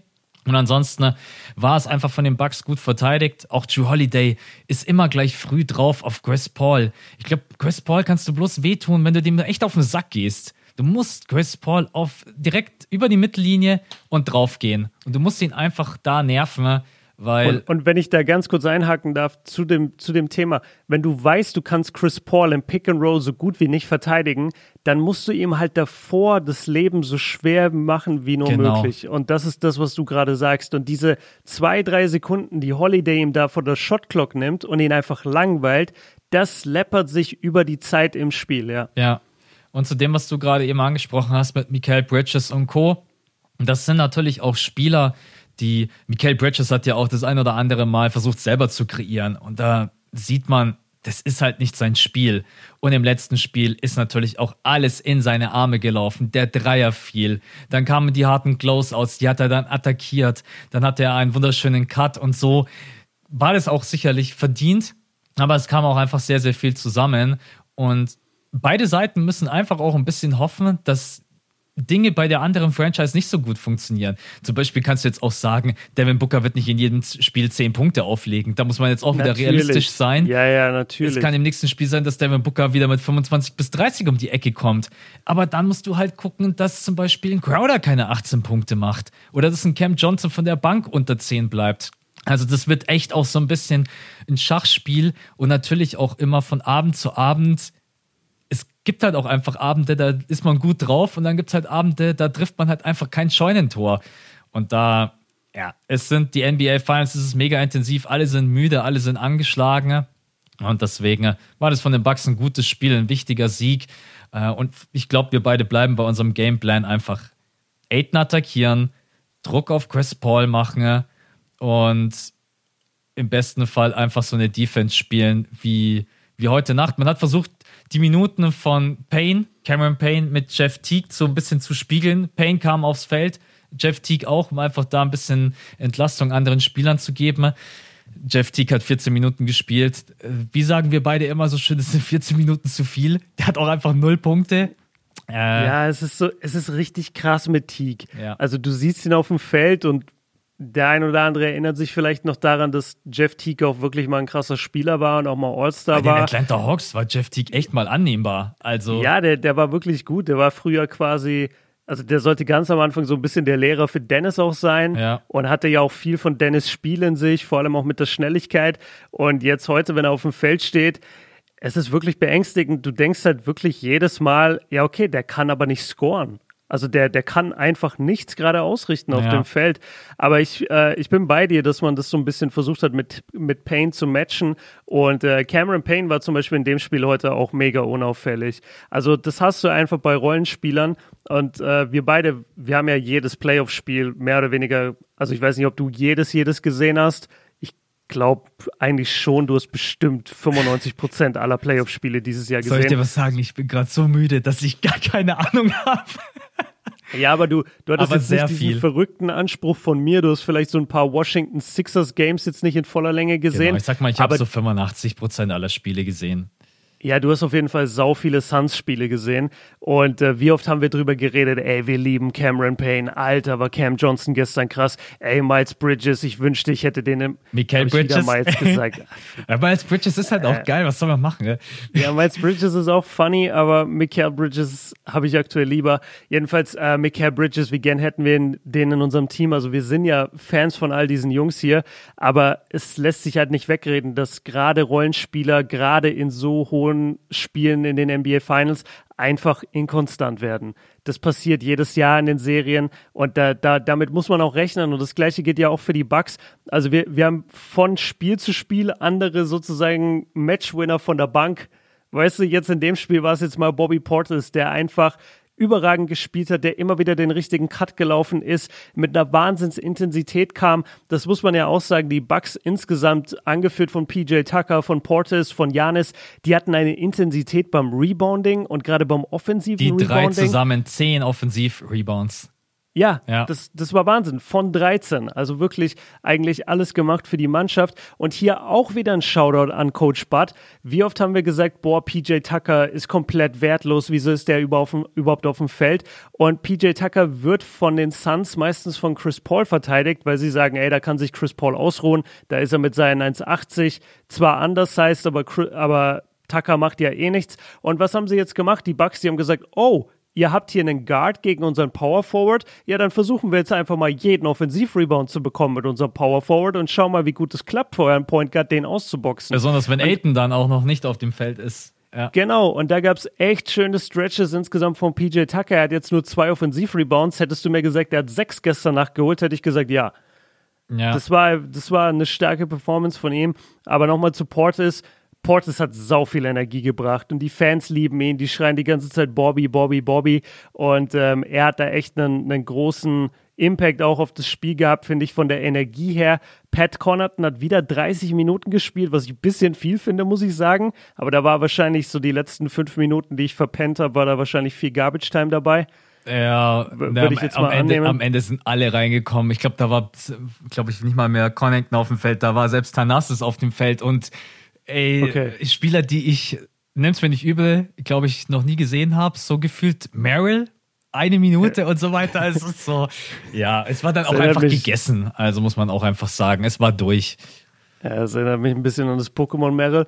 Und ansonsten äh, war es einfach von den Bucks gut verteidigt. Auch Drew Holiday ist immer gleich früh drauf auf Chris Paul. Ich glaube, Chris Paul kannst du bloß wehtun, wenn du dem echt auf den Sack gehst. Du musst Chris Paul auf direkt über die Mittellinie und draufgehen. Und du musst ihn einfach da nerven, weil. Und, und wenn ich da ganz kurz einhaken darf zu dem, zu dem Thema, wenn du weißt, du kannst Chris Paul im Pick and Roll so gut wie nicht verteidigen, dann musst du ihm halt davor das Leben so schwer machen wie nur Genau. möglich. Und das ist das, was du gerade sagst. Und diese zwei, drei Sekunden, die Holiday ihm da vor der Shotclock nimmt und ihn einfach langweilt, das läppert sich über die Zeit im Spiel, ja. Ja. Und zu dem, was du gerade eben angesprochen hast mit Michael Bridges und Co. Das sind natürlich auch Spieler, die Michael Bridges hat ja auch das ein oder andere Mal versucht, selber zu kreieren. Und da sieht man, das ist halt nicht sein Spiel. Und im letzten Spiel ist natürlich auch alles in seine Arme gelaufen. Der Dreier fiel. Dann kamen die harten Closeouts, die hat er dann attackiert. Dann hatte er einen wunderschönen Cut und so. War das auch sicherlich verdient. Aber es kam auch einfach sehr, sehr viel zusammen. Und beide Seiten müssen einfach auch ein bisschen hoffen, dass Dinge bei der anderen Franchise nicht so gut funktionieren. Zum Beispiel kannst du jetzt auch sagen, Devin Booker wird nicht in jedem Spiel 10 Punkte auflegen. Da muss man jetzt auch natürlich. wieder realistisch sein. Ja, ja, natürlich. Es kann im nächsten Spiel sein, dass Devin Booker wieder mit 25 bis 30 um die Ecke kommt. Aber dann musst du halt gucken, dass zum Beispiel ein Crowder keine 18 Punkte macht. Oder dass ein Cam Johnson von der Bank unter 10 bleibt. Also das wird echt auch so ein bisschen ein Schachspiel und natürlich auch immer von Abend zu Abend gibt halt auch einfach Abende, da ist man gut drauf und dann gibt es halt Abende, da trifft man halt einfach kein Scheunentor. Und da, ja, es sind die NBA Finals, es ist mega intensiv, alle sind müde, alle sind angeschlagen. Und deswegen war das von den Bucks ein gutes Spiel, ein wichtiger Sieg. Äh, und ich glaube, wir beide bleiben bei unserem Gameplan einfach Aiden attackieren, Druck auf Chris Paul machen und im besten Fall einfach so eine Defense spielen wie, wie heute Nacht. Man hat versucht, die Minuten von Payne, Cameron Payne mit Jeff Teague so ein bisschen zu spiegeln. Payne kam aufs Feld, Jeff Teague auch, um einfach da ein bisschen Entlastung anderen Spielern zu geben. Jeff Teague hat 14 Minuten gespielt. Wie sagen wir beide immer so schön, das sind 14 Minuten zu viel. Der hat auch einfach null Punkte. Äh, ja, es ist so, es ist richtig krass mit Teague. Ja. Also du siehst ihn auf dem Feld und der ein oder andere erinnert sich vielleicht noch daran, dass Jeff Teague auch wirklich mal ein krasser Spieler war und auch mal All-Star war. Bei den Atlanta Hawks war Jeff Teague echt mal annehmbar. Also ja, der, der war wirklich gut. Der war früher quasi, also der sollte ganz am Anfang so ein bisschen der Lehrer für Dennis auch sein ja. und hatte ja auch viel von Dennis Spiel in sich, vor allem auch mit der Schnelligkeit. Und jetzt heute, wenn er auf dem Feld steht, es ist wirklich beängstigend. Du denkst halt wirklich jedes Mal, ja, okay, der kann aber nicht scoren. Also der, der kann einfach nichts gerade ausrichten auf ja. dem Feld. Aber ich, äh, ich bin bei dir, dass man das so ein bisschen versucht hat, mit, mit Payne zu matchen. Und äh, Cameron Payne war zum Beispiel in dem Spiel heute auch mega unauffällig. Also das hast du einfach bei Rollenspielern. Und äh, wir beide, wir haben ja jedes Playoff-Spiel mehr oder weniger, also ich weiß nicht, ob du jedes, jedes gesehen hast glaube eigentlich schon, du hast bestimmt 95 Prozent aller Playoff-Spiele dieses Jahr gesehen. Soll ich dir was sagen? Ich bin gerade so müde, dass ich gar keine Ahnung habe. Ja, aber du, du hattest aber jetzt nicht diesen viel. verrückten Anspruch von mir. Du hast vielleicht so ein paar Washington Sixers Games jetzt nicht in voller Länge gesehen. Genau, ich sag mal, ich habe so 85 Prozent aller Spiele gesehen. Ja, du hast auf jeden Fall sau viele Suns-Spiele gesehen. Und äh, wie oft haben wir drüber geredet, ey, wir lieben Cameron Payne. Alter, war Cam Johnson gestern krass. Ey, Miles Bridges, ich wünschte, ich hätte den im Michael Bridges. Miles gesagt. ja, Miles Bridges ist halt auch äh, geil, was soll man machen? Ne? Ja, Miles Bridges ist auch funny, aber Michael Bridges habe ich aktuell lieber. Jedenfalls, äh, Michael Bridges, wie gern hätten wir den in unserem Team. Also wir sind ja Fans von all diesen Jungs hier, aber es lässt sich halt nicht wegreden, dass gerade Rollenspieler, gerade in so hohen hohen Spielen in den NBA Finals einfach inkonstant werden. Das passiert jedes Jahr in den Serien und da, da, damit muss man auch rechnen. Und das gleiche geht ja auch für die Bucks. Also wir, wir haben von Spiel zu Spiel andere sozusagen Matchwinner von der Bank. Weißt du, jetzt in dem Spiel war es jetzt mal Bobby Portis, der einfach überragend gespielt hat, der immer wieder den richtigen Cut gelaufen ist, mit einer Wahnsinnsintensität kam. Das muss man ja auch sagen. Die Bucks insgesamt, angeführt von PJ Tucker, von Portis, von Janis, die hatten eine Intensität beim Rebounding und gerade beim offensiven die Rebounding. Die drei zusammen zehn Offensiv-Rebounds. Ja, ja, Das, das war Wahnsinn. Von 13. Also wirklich eigentlich alles gemacht für die Mannschaft. Und hier auch wieder ein Shoutout an Coach Butt. Wie oft haben wir gesagt, boah, PJ Tucker ist komplett wertlos. Wieso ist der überhaupt auf dem Feld? Und PJ Tucker wird von den Suns meistens von Chris Paul verteidigt, weil sie sagen, ey, da kann sich Chris Paul ausruhen. Da ist er mit seinen 1,80 zwar anders heißt, aber, aber Tucker macht ja eh nichts. Und was haben sie jetzt gemacht? Die Bucks, die haben gesagt, oh, ihr habt hier einen Guard gegen unseren Power Forward, ja, dann versuchen wir jetzt einfach mal jeden Offensivrebound zu bekommen mit unserem Power Forward und schauen mal, wie gut es klappt für euren Point Guard, den auszuboxen. Besonders wenn Aiton dann auch noch nicht auf dem Feld ist. Ja. Genau, und da gab es echt schöne Stretches insgesamt von PJ Tucker. Er hat jetzt nur zwei Offensivrebounds. Hättest du mir gesagt, er hat sechs gestern Nacht geholt, hätte ich gesagt, ja. Ja. Das, war, das war eine starke Performance von ihm. Aber nochmal zu Portis. Portis hat sau viel Energie gebracht und die Fans lieben ihn, die schreien die ganze Zeit Bobby, Bobby, Bobby und ähm, er hat da echt einen, einen großen Impact auch auf das Spiel gehabt, finde ich, von der Energie her. Pat Connaughton hat wieder 30 Minuten gespielt, was ich ein bisschen viel finde, muss ich sagen. Aber da war wahrscheinlich so die letzten fünf Minuten, die ich verpennt habe, war da wahrscheinlich viel Garbage Time dabei. Ja, würde ich jetzt am, mal Ende, annehmen. am Ende sind alle reingekommen. Ich glaube, da war, glaube ich, nicht mal mehr Connington auf dem Feld, da war selbst Tanassis auf dem Feld und Ey, okay. Spieler, die ich, nimm's mir nicht übel, glaube ich, noch nie gesehen habe, so gefühlt Meryl. eine Minute und so weiter. Es ist so, ja, es war dann auch einfach gegessen. Also muss man auch einfach sagen, es war durch. Ja, das erinnert mich ein bisschen an das Pokémon Meryl.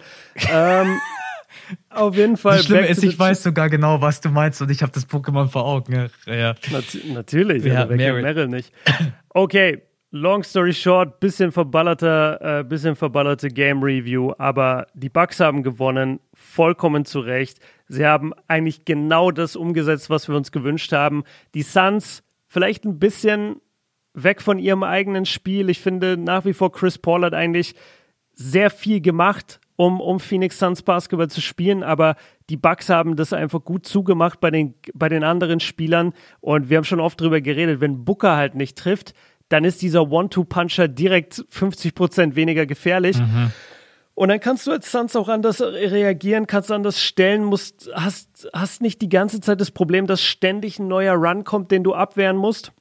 ähm, auf jeden Fall. Das Schlimme ist, ich weiß sogar genau, was du meinst und ich habe das Pokémon vor Augen. Ja. Nat natürlich, ja, also, Meryl. Meryl nicht. Okay, long story short, bisschen verballerter, äh, bisschen verballerte Game Review, aber die Bugs haben gewonnen, vollkommen zu Recht. Sie haben eigentlich genau das umgesetzt, was wir uns gewünscht haben. Die Suns vielleicht ein bisschen weg von ihrem eigenen Spiel. Ich finde nach wie vor, Chris Paul hat eigentlich sehr viel gemacht, um, um Phoenix Suns Basketball zu spielen, aber die Bucks haben das einfach gut zugemacht bei den, bei den anderen Spielern und wir haben schon oft darüber geredet, wenn Booker halt nicht trifft, dann ist dieser One-Two-Puncher direkt 50 Prozent weniger gefährlich. Mhm. Und dann kannst du als Suns auch anders reagieren, kannst anders stellen, musst, hast, hast nicht die ganze Zeit das Problem, dass ständig ein neuer Run kommt, den du abwehren musst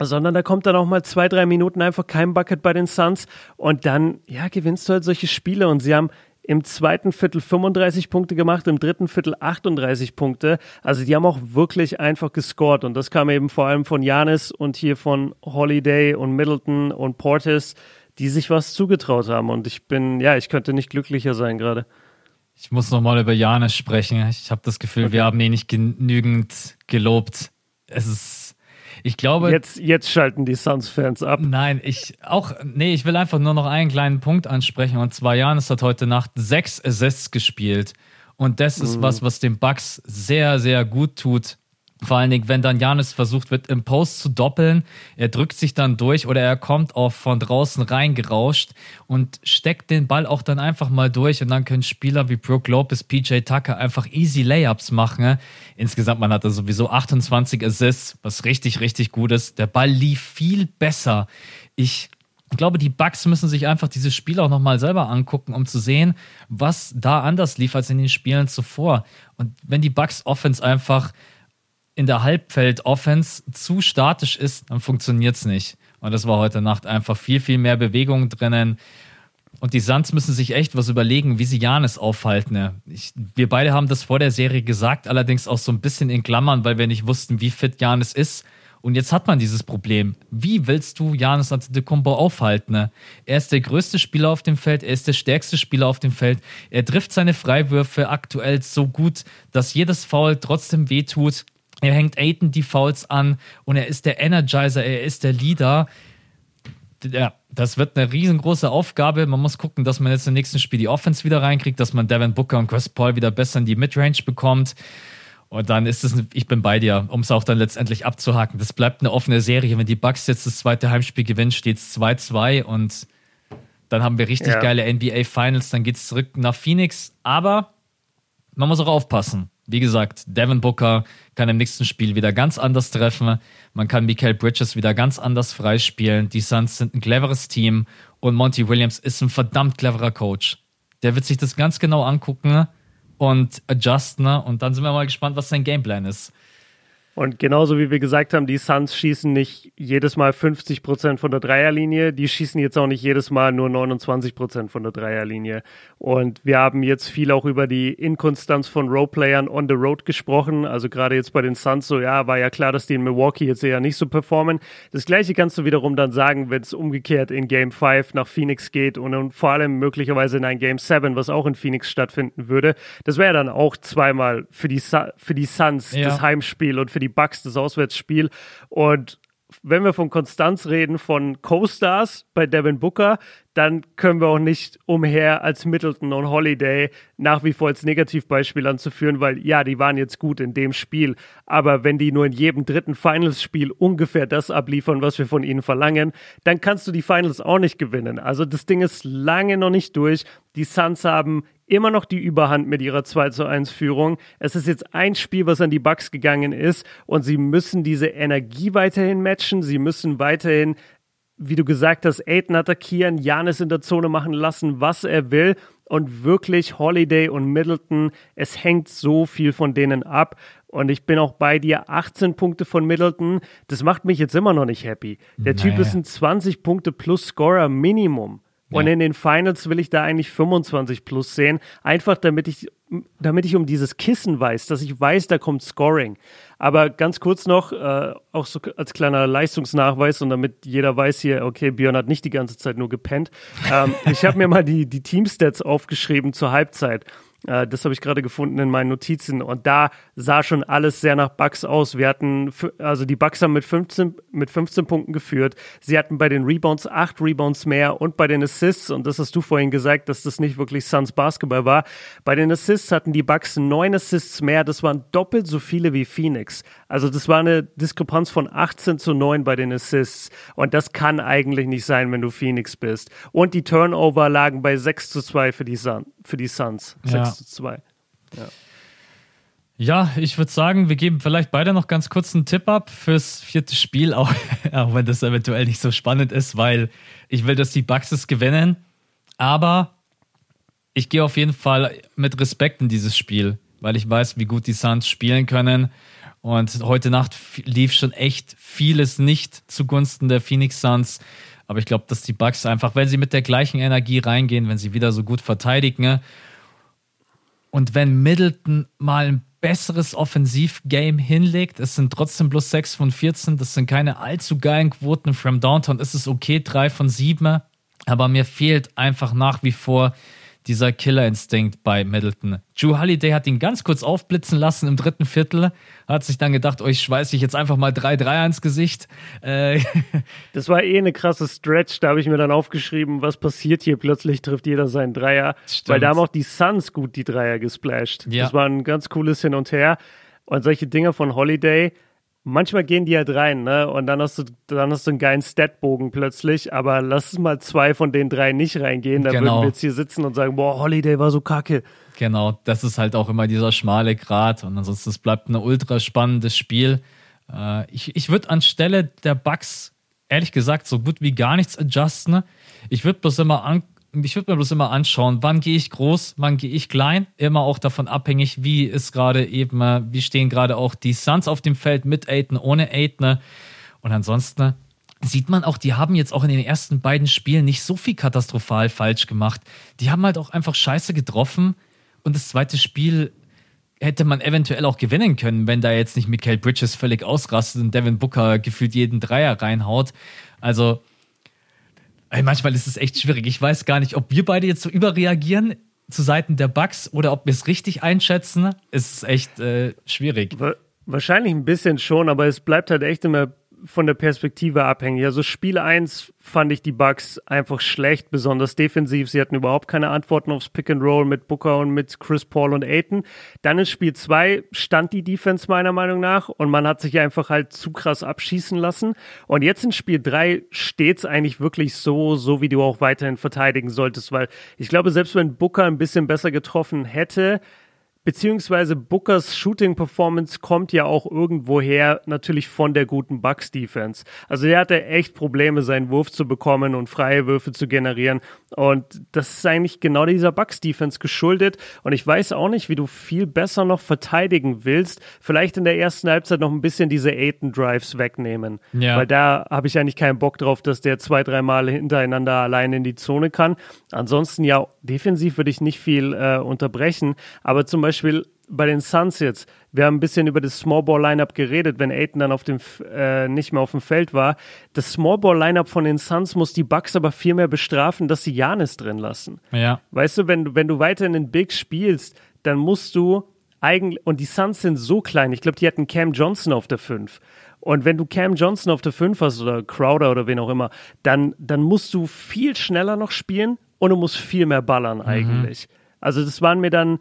sondern da kommt dann auch mal zwei, drei Minuten einfach kein Bucket bei den Suns und dann, ja, gewinnst du halt solche Spiele und sie haben im zweiten Viertel 35 Punkte gemacht, im dritten Viertel 38 Punkte. Also die haben auch wirklich einfach gescored und das kam eben vor allem von Janis und hier von Holiday und Middleton und Portis, die sich was zugetraut haben und ich bin, ja, ich könnte nicht glücklicher sein gerade. Ich muss nochmal über Janis sprechen. Ich habe das Gefühl, okay. wir haben ihn nicht genügend gelobt. Es ist ich glaube. Jetzt, jetzt schalten die Suns-Fans ab. Nein, ich auch, nee, ich will einfach nur noch einen kleinen Punkt ansprechen. Und zwar, Janis hat heute Nacht sechs Assists gespielt. Und das ist mhm. was, was den Bucks sehr, sehr gut tut. Vor allen Dingen, wenn dann Janis versucht wird, im Post zu doppeln, er drückt sich dann durch oder er kommt auch von draußen reingerauscht und steckt den Ball auch dann einfach mal durch und dann können Spieler wie Brooke Lopez, PJ Tucker einfach easy Layups machen. Insgesamt, man hatte sowieso 28 Assists, was richtig, richtig gut ist. Der Ball lief viel besser. Ich ich glaube, die Bugs müssen sich einfach dieses Spiel auch nochmal selber angucken, um zu sehen, was da anders lief als in den Spielen zuvor. Und wenn die Bugs Offense einfach in der Halbfeld-Offense zu statisch ist, dann funktioniert es nicht. Und das war heute Nacht einfach viel, viel mehr Bewegung drinnen. Und die Suns müssen sich echt was überlegen, wie sie Janis aufhalten. Ne? Ich, wir beide haben das vor der Serie gesagt, allerdings auch so ein bisschen in Klammern, weil wir nicht wussten, wie fit Janis ist. Und jetzt hat man dieses Problem. Wie willst du Janis Antetokounmpo aufhalten? Ne? Er ist der größte Spieler auf dem Feld, er ist der stärkste Spieler auf dem Feld. Er trifft seine Freiwürfe aktuell so gut, dass jedes Foul trotzdem wehtut. Er hängt Aiden die Fouls an und er ist der Energizer, er ist der Leader. Ja, das wird eine riesengroße Aufgabe. Man muss gucken, dass man jetzt im nächsten Spiel die Offense wieder reinkriegt, dass man Devin Booker und Chris Paul wieder besser in die Midrange bekommt. Und dann ist es, ich bin bei dir, um es auch dann letztendlich abzuhaken. Das bleibt eine offene Serie. Wenn die Bucks jetzt das zweite Heimspiel gewinnen, steht es 2-2 und dann haben wir richtig ja. geile NBA Finals. Dann geht es zurück nach Phoenix. Aber man muss auch aufpassen. Wie gesagt, Devin Booker kann im nächsten Spiel wieder ganz anders treffen. Man kann Michael Bridges wieder ganz anders freispielen. Die Suns sind ein cleveres Team und Monty Williams ist ein verdammt cleverer Coach. Der wird sich das ganz genau angucken und adjusten und dann sind wir mal gespannt, was sein Gameplan ist. Und genauso wie wir gesagt haben, die Suns schießen nicht jedes Mal 50 Prozent von der Dreierlinie, die schießen jetzt auch nicht jedes Mal nur 29 Prozent von der Dreierlinie. Und wir haben jetzt viel auch über die Inkonstanz von Roleplayern on the road gesprochen. Also gerade jetzt bei den Suns so, ja, war ja klar, dass die in Milwaukee jetzt eher nicht so performen. Das gleiche kannst du wiederum dann sagen, wenn es umgekehrt in Game 5 nach Phoenix geht und, und vor allem möglicherweise in ein Game 7, was auch in Phoenix stattfinden würde. Das wäre dann auch zweimal für die, für die Suns ja. das Heimspiel und für die die Bucks das Auswärtsspiel. Und wenn wir von Konstanz reden, von Co-Stars bei Devin Booker, dann können wir auch nicht umher, als Middleton und Holiday nach wie vor als Negativbeispiel anzuführen, weil ja, die waren jetzt gut in dem Spiel, aber wenn die nur in jedem dritten Finals-Spiel ungefähr das abliefern, was wir von ihnen verlangen, dann kannst du die Finals auch nicht gewinnen. Also das Ding ist lange noch nicht durch. Die Suns haben immer noch die Überhand mit ihrer 2 zu 1 Führung. Es ist jetzt ein Spiel, was an die Bucks gegangen ist und sie müssen diese Energie weiterhin matchen. Sie müssen weiterhin, wie du gesagt hast, Aiden attackieren, Janis in der Zone machen lassen, was er will. Und wirklich Holiday und Middleton, es hängt so viel von denen ab. Und ich bin auch bei dir, 18 Punkte von Middleton, das macht mich jetzt immer noch nicht happy. Der naja. Typ ist ein 20 Punkte plus Scorer Minimum. Und ja. in den Finals will ich da eigentlich 25 plus sehen, einfach damit ich damit ich um dieses Kissen weiß, dass ich weiß, da kommt Scoring. Aber ganz kurz noch, äh, auch so als kleiner Leistungsnachweis und damit jeder weiß hier, okay, Björn hat nicht die ganze Zeit nur gepennt. Ähm, ich habe mir mal die, die Teamstats aufgeschrieben zur Halbzeit. Äh, das habe ich gerade gefunden in meinen Notizen. Und da sah schon alles sehr nach Bucks aus. Wir hatten, also die Bucks haben mit 15, mit 15 Punkten geführt. Sie hatten bei den Rebounds acht Rebounds mehr und bei den Assists, und das hast du vorhin gesagt, dass das nicht wirklich Suns Basketball war. Bei den Assists hatten die Bucks neun Assists mehr. Das waren doppelt so viele wie Phoenix. Also das war eine Diskrepanz von 18 zu 9 bei den Assists. Und das kann eigentlich nicht sein, wenn du Phoenix bist. Und die Turnover lagen bei 6 zu 2 für die, Sun, für die Suns. 6 ja. zu 2. Ja. Ja, ich würde sagen, wir geben vielleicht beide noch ganz kurz einen Tipp ab fürs vierte Spiel, auch, auch, wenn das eventuell nicht so spannend ist, weil ich will, dass die Bucks es gewinnen. Aber ich gehe auf jeden Fall mit Respekt in dieses Spiel, weil ich weiß, wie gut die Suns spielen können. Und heute Nacht lief schon echt vieles nicht zugunsten der Phoenix Suns. Aber ich glaube, dass die Bucks einfach, wenn sie mit der gleichen Energie reingehen, wenn sie wieder so gut verteidigen und wenn Middleton mal ein besseres Offensivgame hinlegt, es sind trotzdem bloß 6 von 14, das sind keine allzu geilen Quoten. From Downtown ist es okay, 3 von 7, aber mir fehlt einfach nach wie vor dieser Killerinstinkt bei Middleton. Drew Holiday hat ihn ganz kurz aufblitzen lassen im dritten Viertel, hat sich dann gedacht, oh, ich schweiße ich jetzt einfach mal 3-3 ans Gesicht. Äh das war eh eine krasse Stretch, da habe ich mir dann aufgeschrieben, was passiert hier, plötzlich trifft jeder seinen Dreier, Stimmt. weil da haben auch die Suns gut die Dreier gesplasht. Ja. Das war ein ganz cooles Hin und Her und solche Dinge von Holiday, manchmal gehen die halt rein, ne? Und dann hast du, dann hast du einen geilen Statbogen plötzlich, aber lass es mal zwei von den drei nicht reingehen, dann genau. würden wir jetzt hier sitzen und sagen, boah, Holiday war so kacke. Genau, das ist halt auch immer dieser schmale Grat und ansonsten es bleibt ein ultra spannendes Spiel. Äh, ich ich würde anstelle der Bugs ehrlich gesagt so gut wie gar nichts adjusten. Ich würde bloß immer an, ich würde mir bloß immer anschauen, wann gehe ich groß, wann gehe ich klein. Immer auch davon abhängig, wie ist gerade eben, äh, wie stehen gerade auch die Suns auf dem Feld mit Aiden, ohne Aiden. Und ansonsten sieht man auch, die haben jetzt auch in den ersten beiden Spielen nicht so viel katastrophal falsch gemacht. Die haben halt auch einfach Scheiße getroffen. Und das zweite Spiel hätte man eventuell auch gewinnen können, wenn da jetzt nicht Michael Bridges völlig ausrastet und Devin Booker gefühlt jeden Dreier reinhaut. Also Ey, manchmal ist es echt schwierig. Ich weiß gar nicht, ob wir beide jetzt so überreagieren zu Seiten der Bugs oder ob wir es richtig einschätzen. Es ist echt äh, schwierig. Wahrscheinlich ein bisschen schon, aber es bleibt halt echt immer von der Perspektive abhängig. Also Spiel 1 fand ich die Bugs einfach schlecht, besonders defensiv. Sie hatten überhaupt keine Antworten aufs Pick and Roll mit Booker und mit Chris Paul und Aiton. Dann in Spiel 2 stand die Defense meiner Meinung nach und man hat sich einfach halt zu krass abschießen lassen. Und jetzt in Spiel 3 steht es eigentlich wirklich so, so wie du auch weiterhin verteidigen solltest, weil ich glaube, selbst wenn Booker ein bisschen besser getroffen hätte, beziehungsweise Bookers Shooting Performance kommt ja auch irgendwoher natürlich von der guten Bucks Defense. Also er hatte echt Probleme, seinen Wurf zu bekommen und freie Würfe zu generieren. Und das ist eigentlich genau dieser Bucks Defense geschuldet. Und ich weiß auch nicht, wie du viel besser noch verteidigen willst. Vielleicht in der ersten Halbzeit noch ein bisschen diese Aiton Drives wegnehmen. Ja. Weil da habe ich eigentlich keinen Bock drauf, dass der zwei, drei Mal hintereinander allein in die Zone kann. Ansonsten ja, defensiv würde ich nicht viel äh, unterbrechen. Aber zum Beispiel Beispiel bei den Suns jetzt, wir haben ein bisschen über das Small Ball Lineup geredet, wenn Aiton dann auf dem äh, nicht mehr auf dem Feld war. Das Small Ball Lineup von den Suns muss die Bucks aber viel mehr bestrafen, dass sie Janis drin lassen. Ja. Weißt du, wenn du wenn du weiter in den Bigs spielst, dann musst du eigentlich und die Suns sind so klein. Ich glaube, die hatten Cam Johnson auf der 5. Und wenn du Cam Johnson auf der 5 hast oder Crowder oder wen auch immer, dann dann musst du viel schneller noch spielen und du musst viel mehr ballern mhm. eigentlich. Mhm. Also das waren mir dann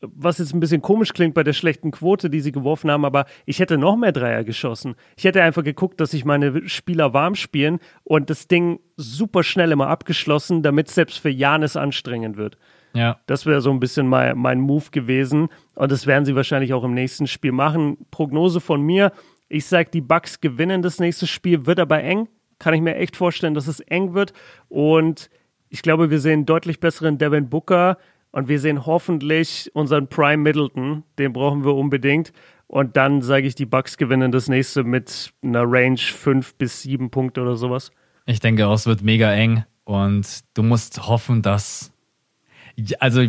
was jetzt ein bisschen komisch klingt bei der schlechten Quote, die sie geworfen haben, aber ich hätte noch mehr Dreier geschossen. Ich hätte einfach geguckt, dass sich meine Spieler warm spielen und das Ding super schnell immer abgeschlossen, damit es selbst für Janis anstrengend wird. Ja. Das wäre so ein bisschen mein, mein Move gewesen und das werden sie wahrscheinlich auch im nächsten Spiel machen. Prognose von mir, ich sage, die Bucks gewinnen das nächste Spiel, wird aber eng. Kann ich mir echt vorstellen, dass es eng wird und ich glaube, wir sehen deutlich besseren Devin Booker und wir sehen hoffentlich unseren Prime Middleton, den brauchen wir unbedingt. Und dann sage ich, die Bucks gewinnen das nächste mit einer Range 5 bis 7 Punkte oder sowas. Ich denke auch, es wird mega eng. Und du musst hoffen, dass. Also,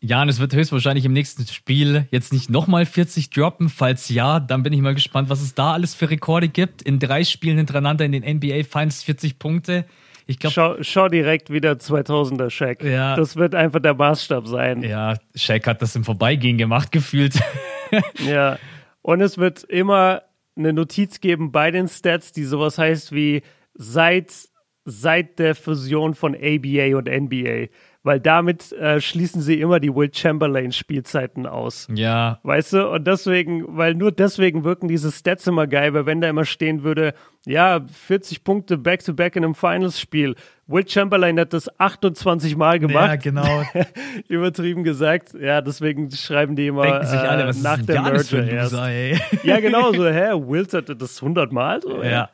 Janis wird höchstwahrscheinlich im nächsten Spiel jetzt nicht nochmal 40 droppen. Falls ja, dann bin ich mal gespannt, was es da alles für Rekorde gibt. In drei Spielen hintereinander in den NBA Finals 40 Punkte. Ich glaub, schau, schau direkt wieder 2000er Shaq. Ja, das wird einfach der Maßstab sein. Ja, Shaq hat das im Vorbeigehen gemacht, gefühlt. ja, und es wird immer eine Notiz geben bei den Stats, die sowas heißt wie seit, seit der Fusion von ABA und NBA weil damit äh, schließen sie immer die Will Chamberlain Spielzeiten aus. Ja. Weißt du? Und deswegen, weil nur deswegen wirken diese Stats immer geil, weil wenn da immer stehen würde, ja, 40 Punkte back-to-back -back in einem Finals-Spiel. Will Chamberlain hat das 28 Mal gemacht. Ja, genau. Übertrieben gesagt. Ja, deswegen schreiben die immer Denken sich alle, was nach ist der Merger ein Loser, ey. Ja, genau so. Hä, Will hatte das 100 Mal? So, ja.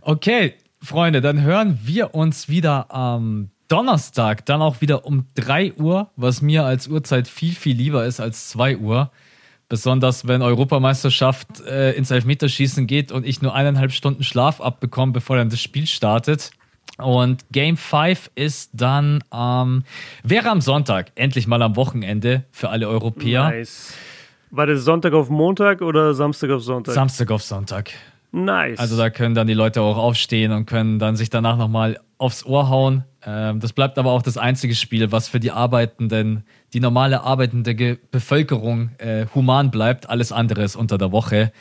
Okay, Freunde, dann hören wir uns wieder am ähm, Donnerstag dann auch wieder um 3 Uhr, was mir als Uhrzeit viel, viel lieber ist als 2 Uhr. Besonders wenn Europameisterschaft äh, ins Elfmeterschießen geht und ich nur eineinhalb Stunden Schlaf abbekomme, bevor dann das Spiel startet. Und Game 5 ist dann, ähm, wäre am Sonntag, endlich mal am Wochenende für alle Europäer. Nice. War das Sonntag auf Montag oder Samstag auf Sonntag? Samstag auf Sonntag. Nice. Also da können dann die Leute auch aufstehen und können dann sich danach nochmal aufs Ohr hauen. Ähm, das bleibt aber auch das einzige Spiel, was für die Arbeitenden, die normale arbeitende Ge Bevölkerung äh, human bleibt. Alles andere ist unter der Woche.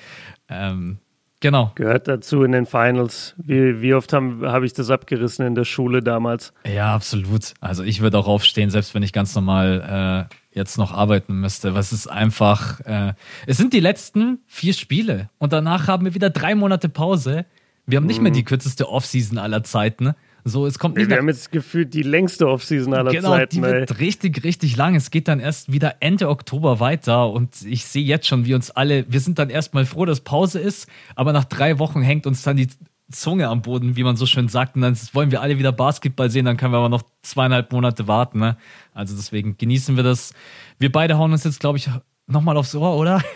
Ähm, genau. Gehört dazu in den Finals. Wie, wie oft habe hab ich das abgerissen in der Schule damals? Ja, absolut. Also ich würde auch aufstehen, selbst wenn ich ganz normal äh, jetzt noch arbeiten müsste. Was ist einfach. Äh, es sind die letzten vier Spiele und danach haben wir wieder drei Monate Pause. Wir haben nicht mhm. mehr die kürzeste Offseason aller Zeiten. So, es kommt nicht. Wir haben jetzt gefühlt die längste Offseason aller genau, Zeiten. Genau, die wird richtig, richtig lang. Es geht dann erst wieder Ende Oktober weiter und ich sehe jetzt schon, wie uns alle, wir sind dann erstmal froh, dass Pause ist, aber nach drei Wochen hängt uns dann die Zunge am Boden, wie man so schön sagt. Und dann wollen wir alle wieder Basketball sehen, dann können wir aber noch zweieinhalb Monate warten. Ne? Also deswegen genießen wir das. Wir beide hauen uns jetzt, glaube ich, nochmal aufs Ohr, oder?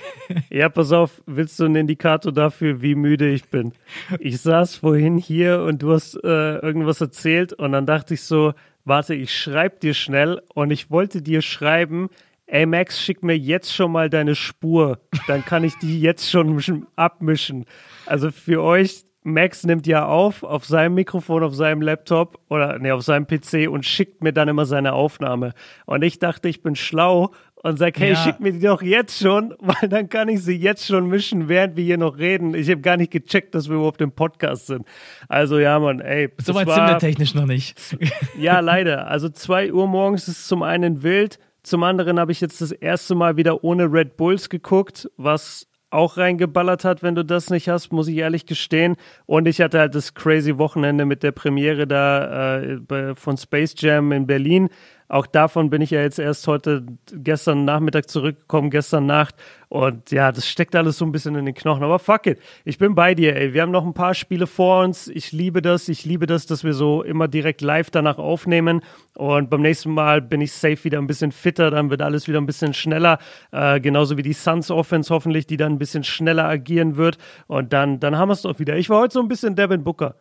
Ja, pass auf, willst du einen Indikator dafür, wie müde ich bin? Ich saß vorhin hier und du hast äh, irgendwas erzählt und dann dachte ich so, warte, ich schreib dir schnell und ich wollte dir schreiben, ey Max, schick mir jetzt schon mal deine Spur, dann kann ich die jetzt schon abmischen. Also für euch, Max nimmt ja auf auf seinem Mikrofon, auf seinem Laptop oder nee, auf seinem PC und schickt mir dann immer seine Aufnahme. Und ich dachte, ich bin schlau und sag, hey, ja. schick mir die doch jetzt schon, weil dann kann ich sie jetzt schon mischen, während wir hier noch reden. Ich habe gar nicht gecheckt, dass wir überhaupt im Podcast sind. Also ja, Mann, ey. So weit sind wir technisch noch nicht. ja, leider. Also zwei Uhr morgens ist zum einen wild, zum anderen habe ich jetzt das erste Mal wieder ohne Red Bulls geguckt, was auch reingeballert hat, wenn du das nicht hast, muss ich ehrlich gestehen. Und ich hatte halt das crazy Wochenende mit der Premiere da äh, von Space Jam in Berlin. Auch davon bin ich ja jetzt erst heute, gestern Nachmittag zurückgekommen, gestern Nacht. Und ja, das steckt alles so ein bisschen in den Knochen. Aber fuck it. Ich bin bei dir, ey. Wir haben noch ein paar Spiele vor uns. Ich liebe das. Ich liebe das, dass wir so immer direkt live danach aufnehmen. Und beim nächsten Mal bin ich safe wieder ein bisschen fitter. Dann wird alles wieder ein bisschen schneller. Äh, genauso wie die Suns Offense hoffentlich, die dann ein bisschen schneller agieren wird. Und dann, dann haben wir es doch wieder. Ich war heute so ein bisschen Devin Booker.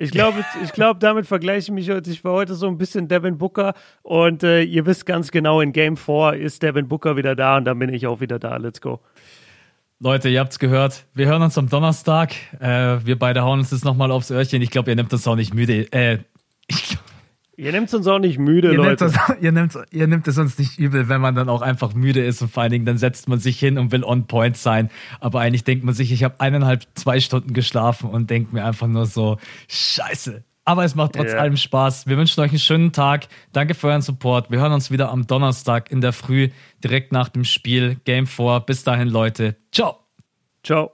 Ich glaube, ich glaube, damit vergleiche ich mich heute. Ich war heute so ein bisschen Devin Booker und äh, ihr wisst ganz genau, in Game 4 ist Devin Booker wieder da und dann bin ich auch wieder da. Let's go. Leute, ihr habt's gehört. Wir hören uns am Donnerstag. Äh, wir beide hauen uns das nochmal aufs Öhrchen. Ich glaube, ihr nehmt das auch nicht müde. Äh, ich glaube, Ihr nehmt es uns auch nicht müde, ihr Leute. Nehmt das, ihr, nehmt, ihr nehmt es uns nicht übel, wenn man dann auch einfach müde ist und vor allen Dingen dann setzt man sich hin und will on point sein. Aber eigentlich denkt man sich, ich habe eineinhalb, zwei Stunden geschlafen und denkt mir einfach nur so, scheiße. Aber es macht trotz yeah. allem Spaß. Wir wünschen euch einen schönen Tag. Danke für euren Support. Wir hören uns wieder am Donnerstag in der Früh, direkt nach dem Spiel Game 4. Bis dahin, Leute. Ciao. Ciao.